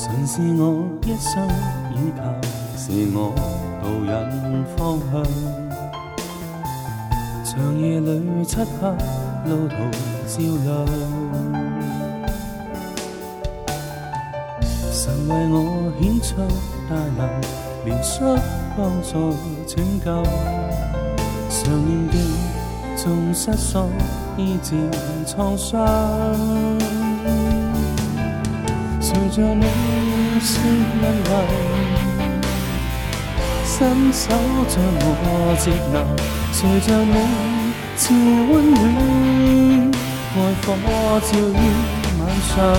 神是我一生依靠，是我导引方向。长夜里漆黑路途照亮。神为我显出大能，怜恤帮助拯救。常面记，重失丧医治创伤。随著你说安慰，伸手将我接纳。随着你渐温暖，爱火照于晚上。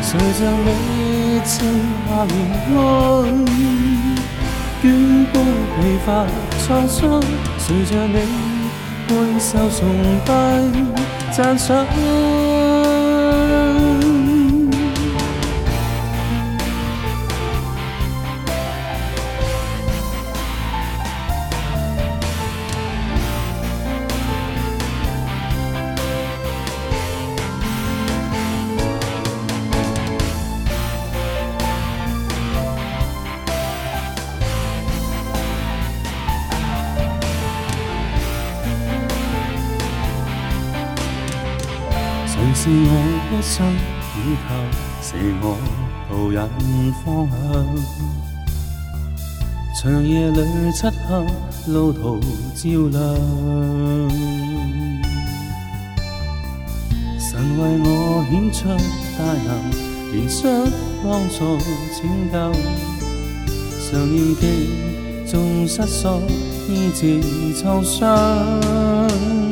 随着你剩下怜爱，卷过疲乏创伤。随着你挥手崇拜赞赏。是我一生倚靠，是我導引方向。長夜裏漆黑，路途照亮。神為我顯出大能，憐恤幫助拯救。常念記，縱失所，醫治創傷。